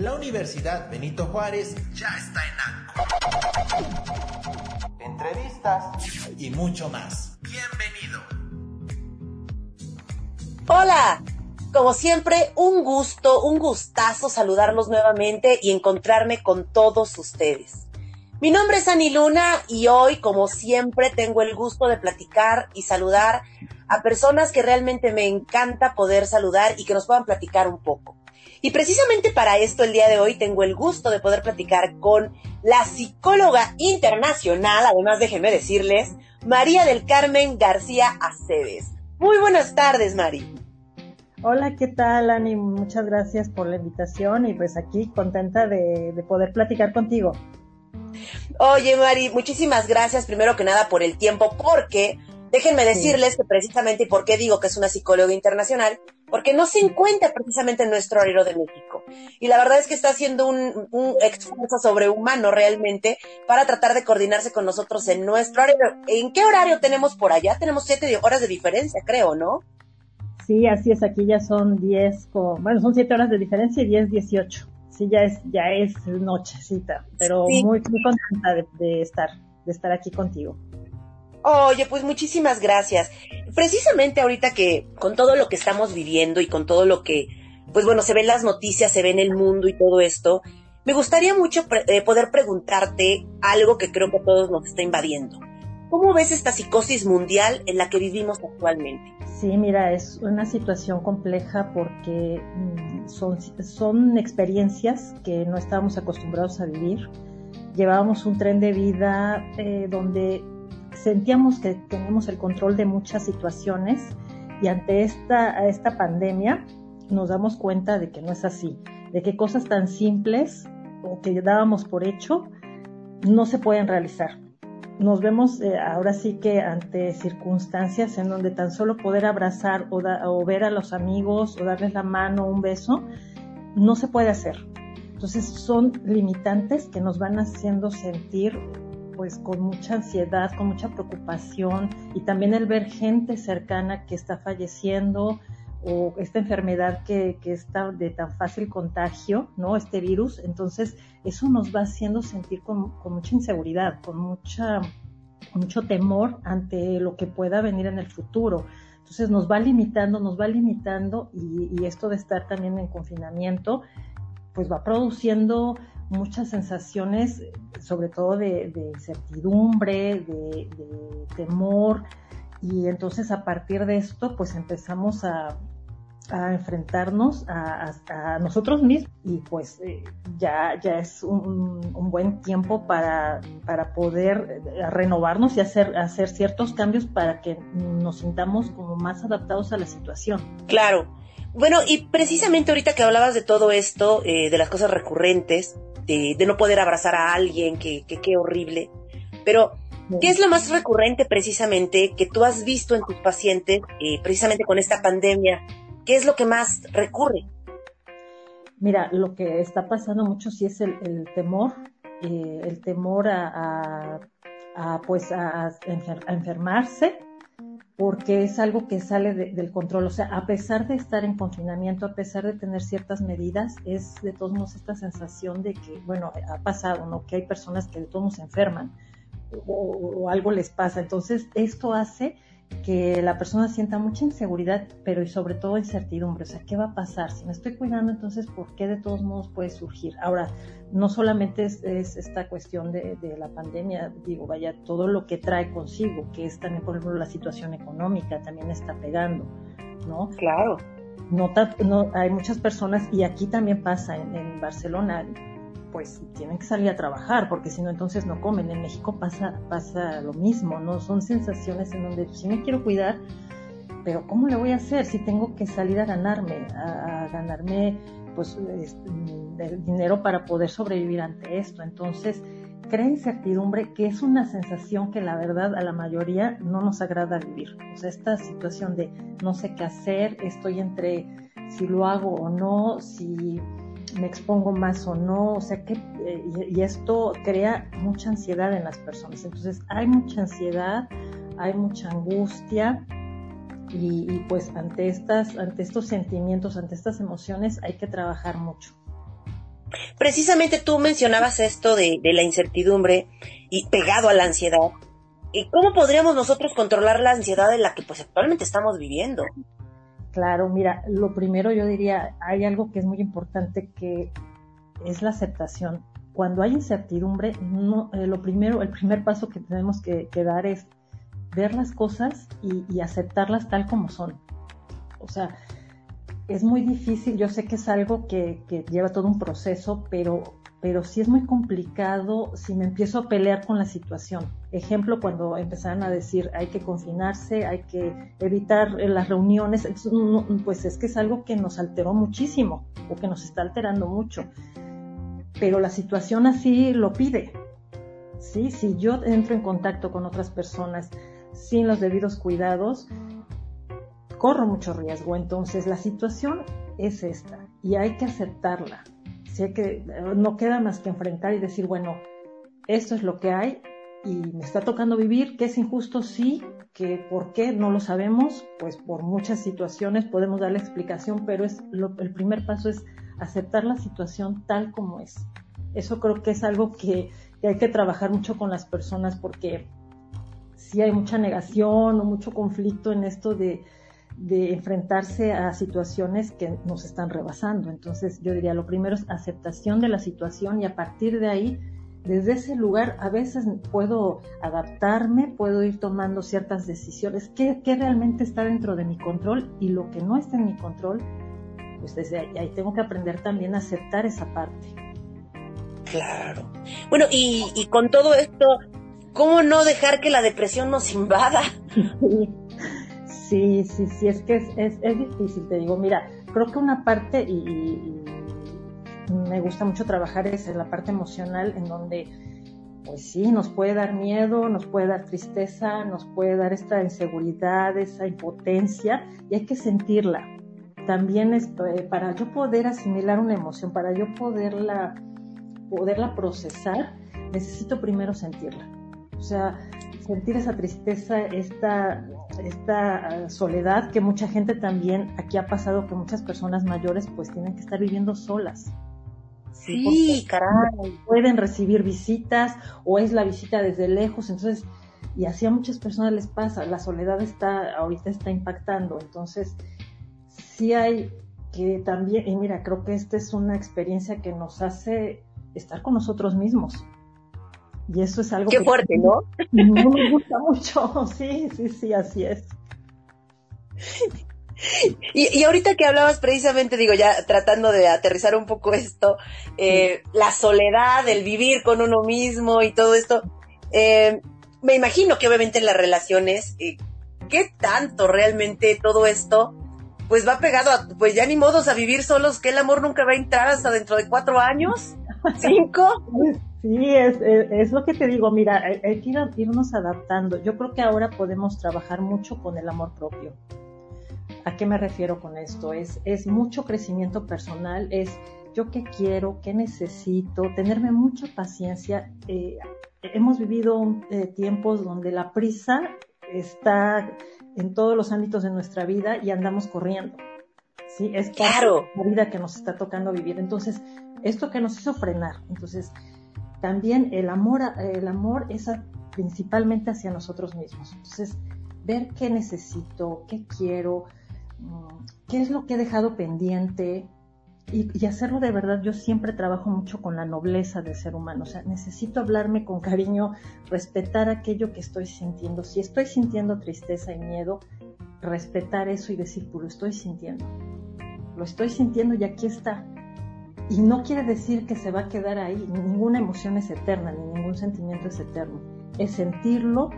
La Universidad Benito Juárez ya está en ANCO. Entrevistas y mucho más. Bienvenido. Hola, como siempre, un gusto, un gustazo saludarlos nuevamente y encontrarme con todos ustedes. Mi nombre es Ani Luna y hoy, como siempre, tengo el gusto de platicar y saludar a personas que realmente me encanta poder saludar y que nos puedan platicar un poco. Y precisamente para esto el día de hoy tengo el gusto de poder platicar con la psicóloga internacional, además déjenme decirles, María del Carmen García Aceves. Muy buenas tardes, Mari. Hola, ¿qué tal, Ani? Muchas gracias por la invitación y pues aquí contenta de, de poder platicar contigo. Oye, Mari, muchísimas gracias primero que nada por el tiempo, porque déjenme decirles que precisamente, y por qué digo que es una psicóloga internacional, porque no se encuentra precisamente en nuestro horario de México. Y la verdad es que está haciendo un, un esfuerzo sobrehumano realmente para tratar de coordinarse con nosotros en nuestro horario. ¿En qué horario tenemos por allá? Tenemos siete horas de diferencia, creo, ¿no? Sí, así es, aquí ya son diez, bueno, son siete horas de diferencia y diez, dieciocho sí ya es, ya es nochecita, pero muy, muy contenta de, estar, de estar aquí contigo. Oye, pues muchísimas gracias. Precisamente ahorita que con todo lo que estamos viviendo y con todo lo que, pues bueno, se ven las noticias, se ve en el mundo y todo esto, me gustaría mucho eh, poder preguntarte algo que creo que a todos nos está invadiendo. ¿Cómo ves esta psicosis mundial en la que vivimos actualmente? Sí, mira, es una situación compleja porque mm, son, experiencias que no estábamos acostumbrados a vivir. Llevábamos un tren de vida eh, donde sentíamos que teníamos el control de muchas situaciones y ante esta, esta pandemia nos damos cuenta de que no es así, de que cosas tan simples o que dábamos por hecho no se pueden realizar nos vemos eh, ahora sí que ante circunstancias en donde tan solo poder abrazar o, o, ver a los amigos o darles la mano, un beso, no se puede hacer. Entonces son limitantes que nos van haciendo sentir pues con mucha ansiedad, con mucha preocupación y también el ver gente cercana que está falleciendo o esta enfermedad que, que está de tan fácil contagio, ¿no? Este virus, entonces eso nos va haciendo sentir con, mucha inseguridad, con, mucha, mucho temor ante lo que pueda venir en el futuro. Entonces nos va limitando, nos va limitando y, esto de estar también en confinamiento, pues va produciendo muchas sensaciones, sobre todo de, incertidumbre, de, temor, y entonces a partir de esto, pues empezamos a, enfrentarnos a, nosotros mismos y pues eh, ya, ya es un, buen tiempo para, para poder eh, renovarnos y hacer, hacer ciertos cambios para que nos sintamos como más adaptados a la situación. Claro. Bueno, y precisamente ahorita que hablabas de todo esto, eh, de las cosas recurrentes, de, no poder abrazar a alguien, que qué horrible, pero ¿Qué es lo más recurrente precisamente que tú has visto en tus pacientes, precisamente con esta pandemia? ¿Qué es lo que más recurre? Mira, lo que está pasando mucho sí es el, temor, eh, el temor a, pues a, enfermarse, porque es algo que sale del control. O sea, a pesar de estar en confinamiento, a pesar de tener ciertas medidas, es de todos modos esta sensación de que, bueno, ha pasado, ¿no? Que hay personas que de todos modos se enferman o algo les pasa. Entonces, esto hace que la persona sienta mucha inseguridad, pero y sobre todo incertidumbre. O sea, ¿qué va a pasar? Si me estoy cuidando, entonces, ¿por qué de todos modos puede surgir? Ahora, no solamente es, esta cuestión de, la pandemia, digo, vaya, todo lo que trae consigo, que es también, por ejemplo, la situación económica, también está pegando, ¿no? Claro. No, no hay muchas personas, y aquí también pasa en, en Barcelona, pues tienen que salir a trabajar, porque si no, entonces no comen. En México pasa, pasa lo mismo, ¿no? Son sensaciones en donde sí me quiero cuidar, pero ¿cómo le voy a hacer si tengo que salir a ganarme, a, ganarme pues el dinero para poder sobrevivir ante esto? Entonces, crea incertidumbre, que es una sensación que la verdad a la mayoría no nos agrada vivir. O sea, esta situación de no sé qué hacer, estoy entre si lo hago o no, si me expongo más o no, o sea que, eh, y, esto crea mucha ansiedad en las personas. Entonces hay mucha ansiedad, hay mucha angustia y, pues ante estas, ante estos sentimientos, ante estas emociones hay que trabajar mucho. Precisamente tú mencionabas esto de, la incertidumbre y pegado a la ansiedad. ¿Y cómo podríamos nosotros controlar la ansiedad en la que pues actualmente estamos viviendo? Claro, mira, lo primero yo diría, hay algo que es muy importante que es la aceptación. Cuando hay incertidumbre, no, eh, lo primero, el primer paso que tenemos que, dar es ver las cosas y, y, aceptarlas tal como son. O sea, es muy difícil, yo sé que es algo que, lleva todo un proceso, pero, pero sí es muy complicado si me empiezo a pelear con la situación. Ejemplo, cuando empezaron a decir hay que confinarse, hay que evitar las reuniones, pues es que es algo que nos alteró muchísimo o que nos está alterando mucho. Pero la situación así lo pide. ¿sí? Si yo entro en contacto con otras personas sin los debidos cuidados, corro mucho riesgo. Entonces la situación es esta y hay que aceptarla. Si que, no queda más que enfrentar y decir, bueno, esto es lo que hay y me está tocando vivir, que es injusto, sí, que por qué no lo sabemos, pues por muchas situaciones podemos dar la explicación, pero es el primer paso es aceptar la situación tal como es. Eso creo que es algo que, que hay que trabajar mucho con las personas porque si hay mucha negación o mucho conflicto en esto de, de enfrentarse a situaciones que nos están rebasando. Entonces yo diría, lo primero es aceptación de la situación y a partir de ahí, desde ese lugar, a veces puedo adaptarme, puedo ir tomando ciertas decisiones, qué, realmente está dentro de mi control y lo que no está en mi control, pues desde ahí, tengo que aprender también a aceptar esa parte. Claro. Bueno, y, y con todo esto, ¿cómo no dejar que la depresión nos invada? Sí, sí, sí, es que es, difícil, te digo, mira, creo que una parte, y, me gusta mucho trabajar es en la parte emocional, en donde, pues sí, nos puede dar miedo, nos puede dar tristeza, nos puede dar esta inseguridad, esa impotencia, y hay que sentirla. También esto, para yo poder asimilar una emoción, para yo poderla, poderla procesar, necesito primero sentirla. O sea, sentir esa tristeza, esta, esta ah, soledad que mucha gente también, aquí ha pasado que muchas personas mayores pues tienen que estar viviendo solas. Sí, caray. pueden recibir visitas o es la visita desde lejos, entonces, y así a muchas personas les pasa, la soledad está, ahorita está impactando, entonces, sí hay que también, y mira, creo que esta es una experiencia que nos hace estar con nosotros mismos. Y eso es algo Qué fuerte, ¿no? No me gusta mucho. Sí, sí, sí, así es. Y, ahorita que hablabas precisamente, digo, ya tratando de aterrizar un poco esto, eh, la soledad, el vivir con uno mismo y todo esto, eh, me imagino que obviamente en las relaciones, eh, ¿qué tanto realmente todo esto, pues va pegado a, pues ya ni modos a vivir solos, que el amor nunca va a entrar hasta dentro de cuatro años, cinco? Sí, es, lo que te digo, mira, hay que irnos adaptando. Yo creo que ahora podemos trabajar mucho con el amor propio. ¿A qué me refiero con esto? Es, es mucho crecimiento personal, es yo qué quiero, qué necesito, tenerme mucha paciencia. Eh, hemos vivido eh, tiempos donde la prisa está en todos los ámbitos de nuestra vida y andamos corriendo. Sí, es claro. la vida que nos está tocando vivir. Entonces, esto que nos hizo frenar. Entonces, también el amor, el amor es principalmente hacia nosotros mismos. Entonces, ver qué necesito, qué quiero, mm, qué es lo que he dejado pendiente y, hacerlo de verdad. Yo siempre trabajo mucho con la nobleza del ser humano. O sea, necesito hablarme con cariño, respetar aquello que estoy sintiendo. Si estoy sintiendo tristeza y miedo, respetar eso y decir, pues lo estoy sintiendo. Lo estoy sintiendo y aquí está y no quiere decir que se va a quedar ahí. Ninguna emoción es eterna, ni ningún sentimiento es eterno. Es sentirlo,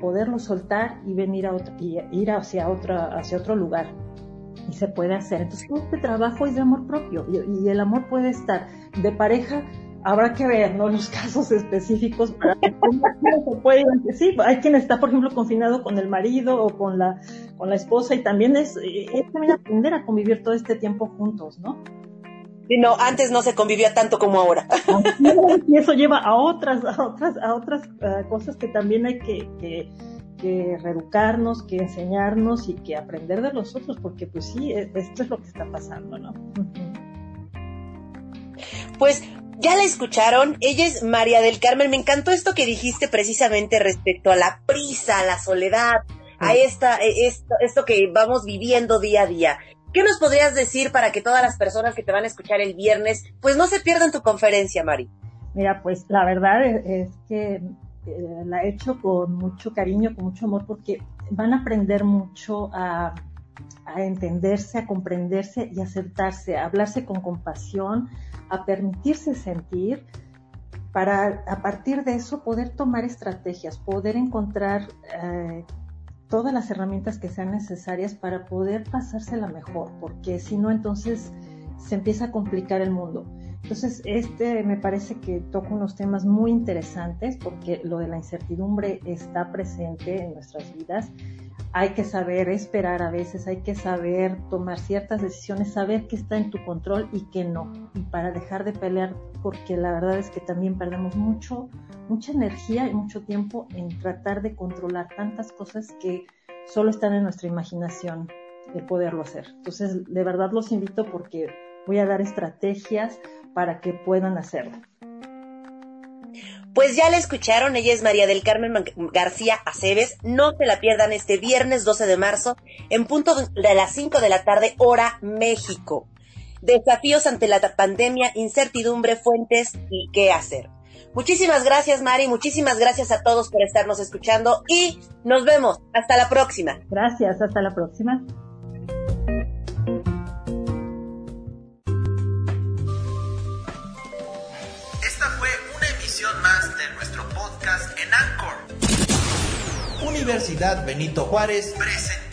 poderlo soltar y venir a otro, y ir hacia, otra, hacia otro lugar. Y se puede hacer. Entonces, todo este trabajo es de amor propio. Y, el amor puede estar de pareja, habrá que ver, ¿no? Los casos específicos para puede, sí, hay quien está, por ejemplo, confinado con el marido o con la, con la esposa y también es, es también aprender a convivir todo este tiempo juntos, ¿no? No, antes no se convivía tanto como ahora. Y eso lleva a otras, a otras, a otras eh, cosas que también hay que, que, que, reeducarnos, que enseñarnos y que aprender de los otros, porque pues sí, e, esto es lo que está pasando, ¿no? Pues ya la escucharon, ella es María del Carmen. Me encantó esto que dijiste precisamente respecto a la prisa, a la soledad, a esta, e, esto, esto que vamos viviendo día a día. ¿Qué nos podrías decir para que todas las personas que te van a escuchar el viernes, pues no se pierdan tu conferencia, Mari? Mira, pues la verdad es, que eh, la he hecho con mucho cariño, con mucho amor, porque van a aprender mucho a, entenderse, a comprenderse y aceptarse, a hablarse con compasión, a permitirse sentir, para a partir de eso poder tomar estrategias, poder encontrar eh, todas las herramientas que sean necesarias para poder pasársela mejor, porque si no entonces se empieza a complicar el mundo. Entonces, este me parece que toca unos temas muy interesantes porque lo de la incertidumbre está presente en nuestras vidas hay que saber esperar a veces, hay que saber tomar ciertas decisiones, saber qué está en tu control y qué no, y para dejar de pelear, porque la verdad es que también perdemos mucho, mucha energía y mucho tiempo en tratar de controlar tantas cosas que solo están en nuestra imaginación de poderlo hacer. Entonces, de verdad los invito porque voy a dar estrategias para que puedan hacerlo. Pues ya la escucharon, ella es María del Carmen García Aceves. No se la pierdan este viernes 12 de marzo en punto de las 5 de la tarde, hora México. Desafíos ante la pandemia, incertidumbre, fuentes y qué hacer. Muchísimas gracias, Mari. Muchísimas gracias a todos por estarnos escuchando y nos vemos. Hasta la próxima. Gracias, hasta la próxima. Universidad Benito Juárez presenta.